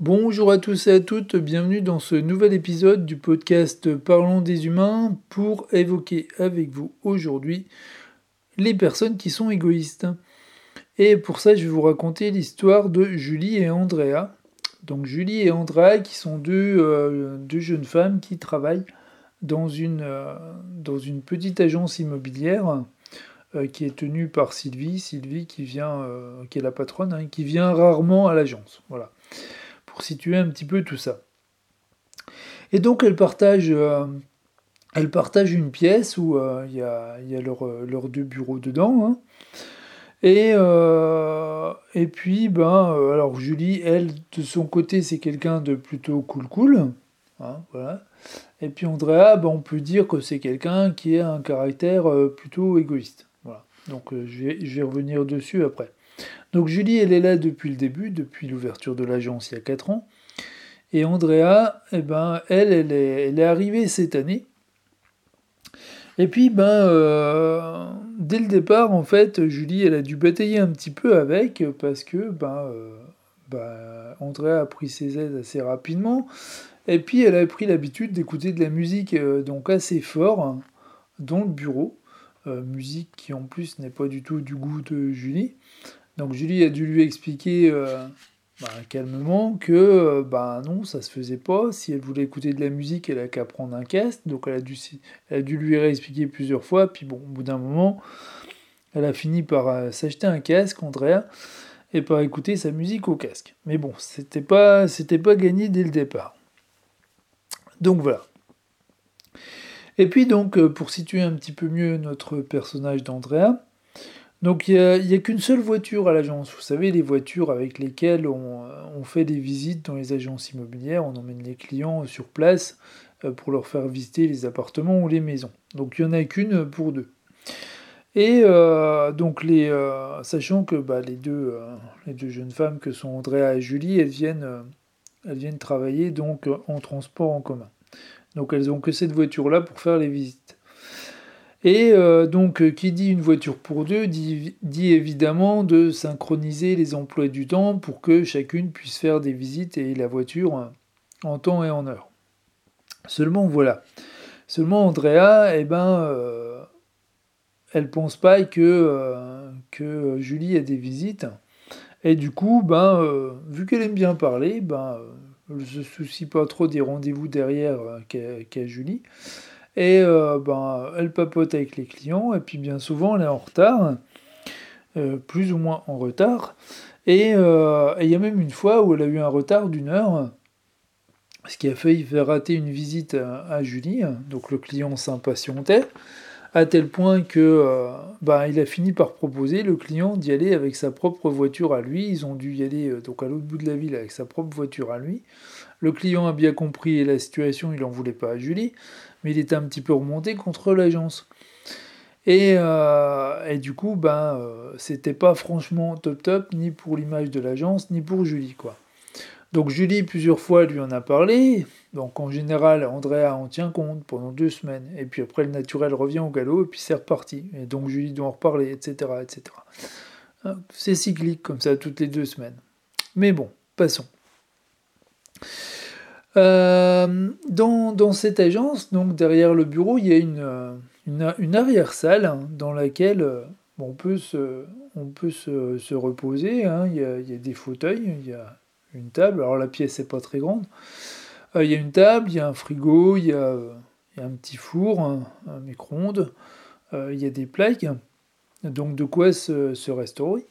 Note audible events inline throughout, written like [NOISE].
Bonjour à tous et à toutes, bienvenue dans ce nouvel épisode du podcast Parlons des humains pour évoquer avec vous aujourd'hui les personnes qui sont égoïstes. Et pour ça, je vais vous raconter l'histoire de Julie et Andrea. Donc Julie et Andrea qui sont deux, euh, jeunes femmes qui travaillent dans une, euh, petite agence immobilière euh, qui est tenue par Sylvie, Sylvie qui vient, qui est la patronne, hein, qui vient rarement à l'agence. Voilà pour situer un petit peu tout ça. Et donc elle partage, euh, elle partage une pièce où euh, il y a, y a leurs leur deux bureaux dedans. Hein. Et, euh, et puis, ben, alors Julie, elle, de son côté, c'est quelqu'un de plutôt cool cool. Hein, voilà. Et puis Andrea, ben, on peut dire que c'est quelqu'un qui a un caractère plutôt égoïste. Voilà. Donc je, vais, je vais revenir dessus après. Donc Julie, elle est là depuis le début, depuis l'ouverture de l'agence il y a 4 ans. Et Andrea, eh ben, elle, elle est, arrivée cette année. Et puis, ben, euh, dès le départ, en fait, Julie, elle a dû batailler un petit peu avec, parce que, ben, euh, ben Andrea a pris ses aides assez rapidement. Et puis, elle a pris l'habitude d'écouter de la musique euh, donc assez fort hein, dans le bureau. musique qui, en plus, n'est pas du tout du goût de Julie. Donc Julie a dû lui expliquer euh, bah, calmement que euh, bah, non, ça se faisait pas. Si elle voulait écouter de la musique, elle a qu'à prendre un casque. Donc elle a dû, lui réexpliquer plusieurs fois. Puis bon, au bout d'un moment, elle a fini par euh, s'acheter un casque, Andrea, et par écouter sa musique au casque. Mais bon, c'était pas, c'était pas gagné dès le départ. Donc voilà. Et puis donc, pour situer un petit peu mieux notre personnage d'Andrea, donc il n'y a, qu'une seule voiture à l'agence. Vous savez, les voitures avec lesquelles on, fait des visites dans les agences immobilières, on emmène les clients sur place euh, pour leur faire visiter les appartements ou les maisons. Donc il n'y en a qu'une pour deux. Et euh, donc les, euh, sachant que bah, les, deux, les deux jeunes femmes que sont Andrea et Julie, elles viennent, elles viennent travailler donc en transport en commun. Donc elles ont que cette voiture-là pour faire les visites. Et euh, donc, euh, qui dit une voiture pour deux, dit, évidemment de synchroniser les emplois du temps pour que chacune puisse faire des visites et la voiture euh, en temps et en heure. Seulement, voilà. Seulement, Andrea, eh ben, elle pense pas que, que Julie a des visites. Et du coup, ben, vu qu'elle aime bien parler, ben, elle ne se soucie pas trop des rendez-vous derrière qu'a Julie. Et euh, ben, elle papote avec les clients, et puis bien souvent elle est en retard, euh, plus ou moins en retard. Euh, et il y a même une fois où elle a eu un retard d'une heure, ce qui a failli faire rater une visite à, Julie. Donc le client s'impatientait, à tel point que ben, il a fini par proposer le client d'y aller avec sa propre voiture à lui. Ils ont dû y aller donc à l'autre bout de la ville avec sa propre voiture à lui. Le client a bien compris la situation, il n'en voulait pas à Julie mais il était un petit peu remonté contre l'agence. Et, euh, du coup, ben, euh, c'était pas franchement top top, ni pour l'image de l'agence, ni pour Julie, quoi. Donc Julie, plusieurs fois, lui en a parlé. Donc en général, Andrea en tient compte pendant deux semaines. Et puis après, le naturel revient au galop, et puis c'est reparti. Et donc Julie doit en reparler, etc. etc. Hein, c'est cyclique comme ça, toutes les deux semaines. Mais bon, passons. Euh, dans, cette agence, donc derrière le bureau, il y a une, euh, une, arrière-salle dans laquelle euh, on peut se, on peut se, reposer. Hein. Il, y a, il, y a, des fauteuils, il y a une table. Alors la pièce n'est pas très grande. il y a une table, il y a un frigo, il y a, un petit four, un, micro-ondes, il y a des plaques. Donc de quoi se, restaurer.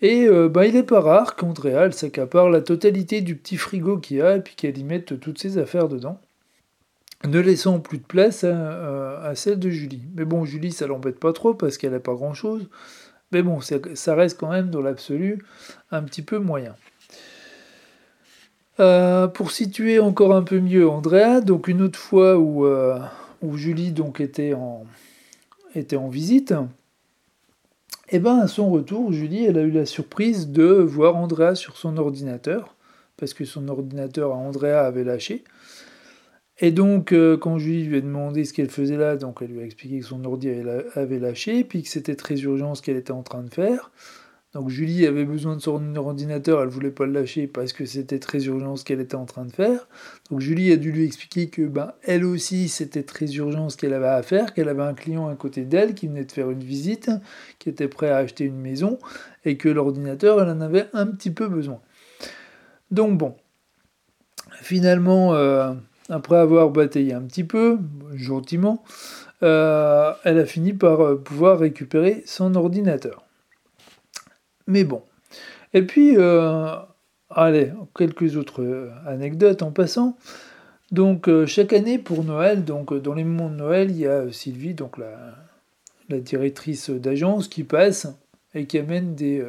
Et euh, bah, il n'est pas rare qu'Andréal s'accapare la totalité du petit frigo qu'il y a et puis qu'elle y mette toutes ses affaires dedans, ne laissant plus de place à, celle de Julie. Mais bon, Julie, ça l'embête pas trop parce qu'elle n'a pas grand-chose. Mais bon, ça, reste quand même dans l'absolu un petit peu moyen. Euh, pour situer encore un peu mieux Andrea, donc une autre fois où, euh, Julie donc était en, était en visite, et eh bien à son retour, Julie, a eu la surprise de voir Andrea sur son ordinateur, parce que son ordinateur à Andrea avait lâché. Et donc, euh, quand Julie lui a demandé ce qu'elle faisait là, donc elle lui a expliqué que son ordi avait lâché, puis que c'était très urgent ce qu'elle était en train de faire. Donc Julie avait besoin de son ordinateur, elle voulait pas le lâcher parce que c'était très urgent ce qu'elle était en train de faire. Donc Julie a dû lui expliquer que ben, elle aussi c'était très urgent ce qu'elle avait à faire, qu'elle avait un client à côté d'elle qui venait de faire une visite, qui était prêt à acheter une maison et que l'ordinateur elle en avait un petit peu besoin. Donc bon, finalement, euh, après avoir bataillé un petit peu, gentiment, euh, elle a fini par euh, pouvoir récupérer son ordinateur. Mais bon. Et puis, euh, allez, quelques autres anecdotes en passant. Donc, chaque année pour Noël, donc dans les moments de Noël, il y a Sylvie, donc la, directrice d'agence, qui passe et qui amène des,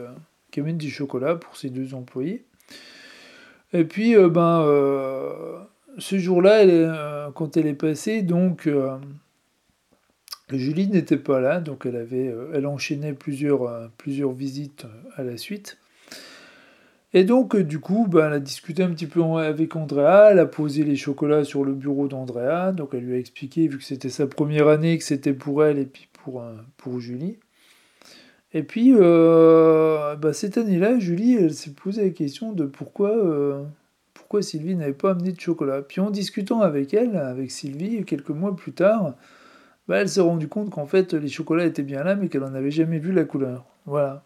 qui amène du chocolat pour ses deux employés. Et puis, ben, ce jour-là, quand elle est passée, donc Julie n'était pas là, donc elle avait, euh, elle enchaînait plusieurs, euh, visites euh, à la suite. Et donc, du coup, bah, elle a discuté un petit peu avec Andrea, elle a posé les chocolats sur le bureau d'Andrea, donc elle lui a expliqué, vu que c'était sa première année, que c'était pour elle et puis pour, pour Julie. Et puis, bah, cette année-là, Julie, elle s'est posé la question de pourquoi, pourquoi Sylvie n'avait pas amené de chocolat. Puis en discutant avec elle, avec Sylvie, quelques mois plus tard, bah, elle s'est rendue compte qu'en fait les chocolats étaient bien là, mais qu'elle n'en avait jamais vu la couleur. Voilà.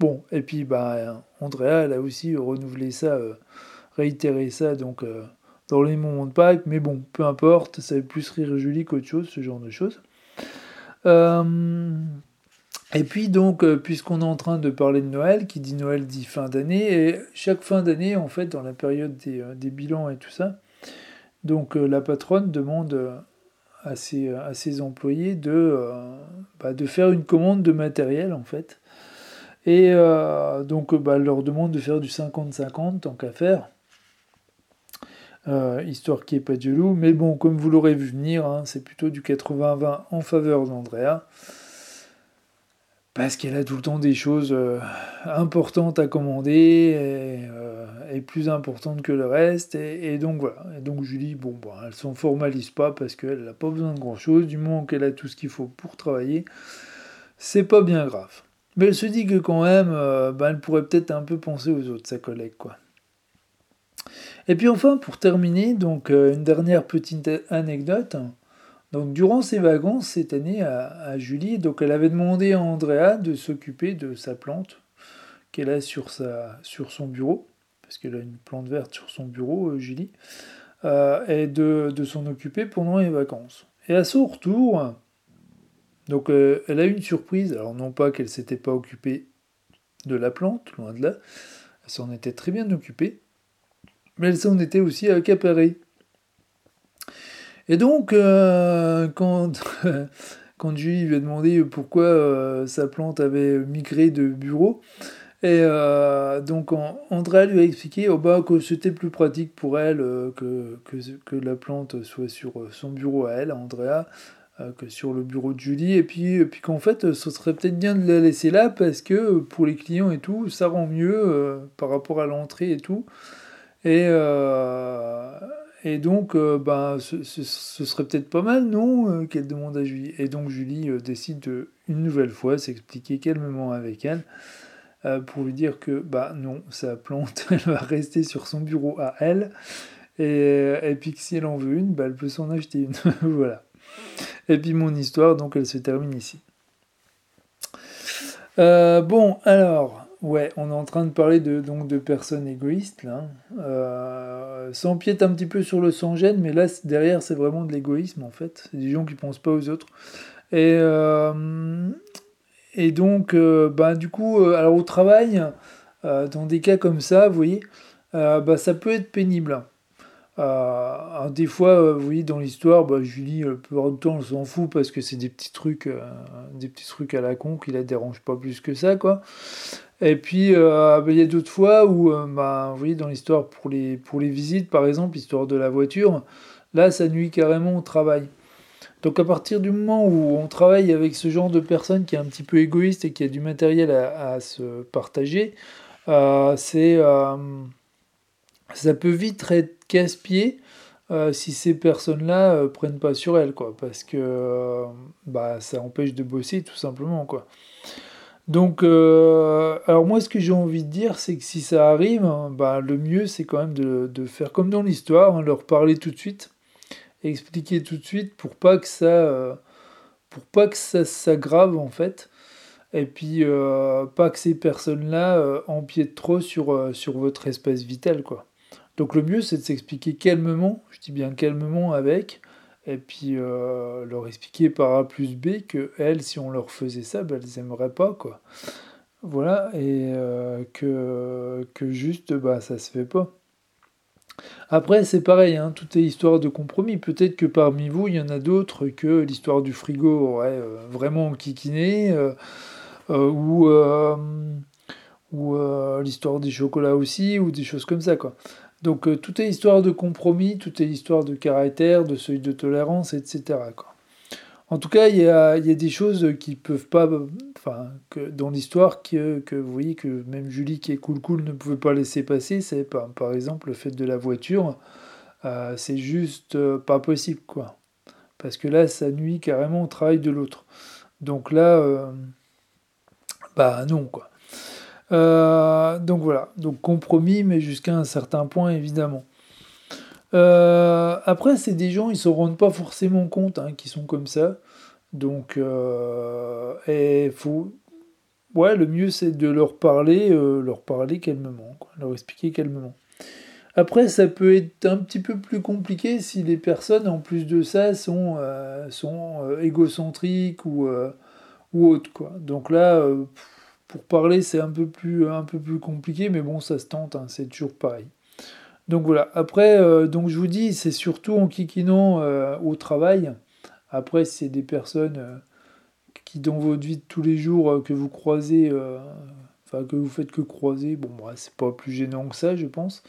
Bon, et puis bah, Andrea, elle a aussi renouvelé ça, euh, réitéré ça donc euh, dans les moments de Pâques, mais bon, peu importe, ça fait plus rire Julie qu'autre chose, ce genre de choses. Euh, et puis donc, puisqu'on est en train de parler de Noël, qui dit Noël dit fin d'année, et chaque fin d'année, en fait, dans la période des, des bilans et tout ça, donc la patronne demande à ses, à ses employés de, euh, bah, de faire une commande de matériel en fait. Et euh, donc bah, leur demande de faire du 50-50 tant qu'à faire. Euh, histoire n'y ait pas de loup. Mais bon, comme vous l'aurez vu venir, hein, c'est plutôt du 80-20 en faveur d'Andrea parce qu'elle a tout le temps des choses euh, importantes à commander euh, et, plus importantes que le reste. Et, donc voilà. Et donc Julie, bon, bon elle s'en formalise pas parce qu'elle n'a pas besoin de grand chose. Du moment qu'elle a tout ce qu'il faut pour travailler, c'est pas bien grave. Mais elle se dit que quand même, euh, ben, elle pourrait peut-être un peu penser aux autres, sa collègue, quoi. Et puis enfin, pour terminer, donc une dernière petite anecdote. Donc durant ses vacances cette année à, Julie, donc elle avait demandé à Andrea de s'occuper de sa plante qu'elle a sur, sa, sur son bureau, parce qu'elle a une plante verte sur son bureau, euh, Julie, euh, et de, s'en occuper pendant les vacances. Et à son retour, donc euh, elle a eu une surprise, alors non pas qu'elle s'était pas occupée de la plante, loin de là, elle s'en était très bien occupée, mais elle s'en était aussi accaparée. Et donc, euh, quand, [LAUGHS] quand Julie lui a demandé pourquoi euh, sa plante avait migré de bureau, et euh, donc Andrea lui a expliqué oh bah, que c'était plus pratique pour elle que, que, que, la plante soit sur son bureau à elle, Andrea, que sur le bureau de Julie, et puis, puis qu'en fait ce serait peut-être bien de la laisser là parce que pour les clients et tout, ça rend mieux par rapport à l'entrée et tout. Et, et donc, ben, ce, serait peut-être pas mal, non euh, Qu'elle demande à Julie. Et donc, Julie euh, décide de, une nouvelle fois, s'expliquer calmement avec elle, pour lui dire que, bah non, sa plante, [LAUGHS] elle va rester sur son bureau à elle. Et, et puis si elle en veut une, bah, elle peut s'en acheter une. [LAUGHS] voilà. Et puis mon histoire, donc, elle se termine ici. bon, alors, Ouais, on est en train de parler de, donc, de personnes égoïstes, là. Euh, ça empiète un petit peu sur le sans-gêne, mais là, derrière, c'est vraiment de l'égoïsme, en fait. C'est des gens qui pensent pas aux autres. Et, euh, et donc, euh, bah, du coup, alors au travail, dans des cas comme ça, vous voyez, bah, ça peut être pénible. Euh, des fois, euh, vous voyez, dans l'histoire, bah, Julie, le plus du temps, elle s'en fout parce que c'est des petits trucs, euh, des petits trucs à la con qui la dérangent pas plus que ça, quoi. Et puis, bah, il y a d'autres fois où, bah, vous voyez, dans l'histoire pour les, pour les visites, par exemple, l'histoire de la voiture, là, ça nuit carrément au travail. Donc, à partir du moment où on travaille avec ce genre de personne qui est un petit peu égoïste et qui a du matériel à se partager, c'est ça peut vite être casse-pied euh, si ces personnes-là euh, prennent pas sur elles, quoi, parce que euh, bah, ça empêche de bosser tout simplement, quoi. Donc, euh, alors moi, ce que j'ai envie de dire, c'est que si ça arrive, hein, bah, le mieux, c'est quand même de, faire comme dans l'histoire, hein, leur parler tout de suite, expliquer tout de suite pour pas que ça, pour pas que ça s'aggrave en fait, et puis pas que ces personnes-là empiètent trop sur, sur votre espace vital, quoi. Donc le mieux, c'est de s'expliquer calmement, je dis bien calmement avec, et puis euh, leur expliquer par A plus B que elles, si on leur faisait ça, ben, elles n'aimeraient pas, quoi. Voilà, et euh, que, que juste, bah, ça se fait pas. Après, c'est pareil, hein, tout est histoire de compromis. Peut-être que parmi vous, il y en a d'autres que l'histoire du frigo aurait euh, vraiment kikiné, ou, ou l'histoire des chocolats aussi, ou des choses comme ça, quoi. Donc euh, tout est histoire de compromis, tout est histoire de caractère, de seuil de tolérance, etc. En tout cas, il y a, des choses qui peuvent pas, enfin, que dans l'histoire que, que, vous voyez que même Julie qui est cool cool ne pouvait pas laisser passer. C'est par, par exemple le fait de la voiture, euh, c'est juste euh, pas possible quoi, parce que là ça nuit carrément au travail de l'autre. Donc là, bah non quoi. Euh, donc voilà, donc compromis, mais jusqu'à un certain point évidemment. Euh, après, c'est des gens, ils se rendent pas forcément compte hein, qui sont comme ça. Donc, euh, faut, ouais, le mieux c'est de leur parler, leur parler calmement, leur expliquer calmement. Après, ça peut être un petit peu plus compliqué si les personnes, en plus de ça, sont, sont égocentriques ou, ou autres, quoi. Donc là, pour parler, c'est un peu plus compliqué, mais bon, ça se tente, hein, c'est toujours pareil. Donc voilà. Après, euh, donc je vous dis, c'est surtout en kikinant euh, au travail. Après, c'est des personnes euh, qui dans votre vie de tous les jours que vous croisez, enfin que vous faites que croiser. Bon, bah, c'est pas plus gênant que ça, je pense.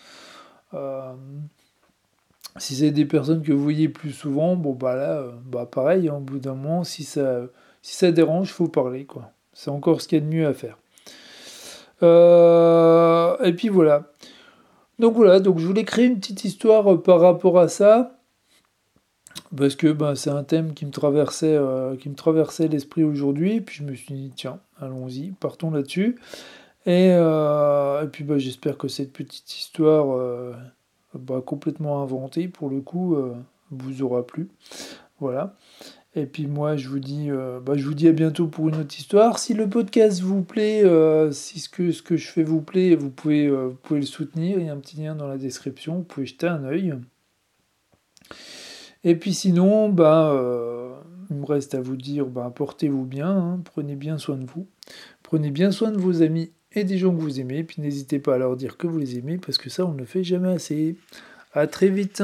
si c'est des personnes que vous voyez plus souvent, bon bah là, bah pareil, hein, au bout d'un moment, si ça, si ça dérange, faut parler quoi. C'est encore ce qu'il y a de mieux à faire. Euh, et puis voilà. Donc voilà, donc je voulais créer une petite histoire euh, par rapport à ça. Parce que ben, c'est un thème qui me traversait, euh, traversait l'esprit aujourd'hui. Puis je me suis dit, tiens, allons-y, partons là-dessus. Et, puis ben, j'espère que cette petite histoire, bah, complètement inventée, pour le coup, vous aura plu. Voilà. Et puis moi, je vous dis, euh, bah, je vous dis à bientôt pour une autre histoire. Si le podcast vous plaît, euh, si ce que, ce que je fais vous plaît, vous pouvez, euh, vous pouvez le soutenir. Il y a un petit lien dans la description. Vous pouvez jeter un œil. Et puis sinon, bah, il me reste à vous dire, bah, portez-vous bien, hein. prenez bien soin de vous, prenez bien soin de vos amis et des gens que vous aimez. Puis n'hésitez pas à leur dire que vous les aimez parce que ça, on ne le fait jamais assez. À très vite.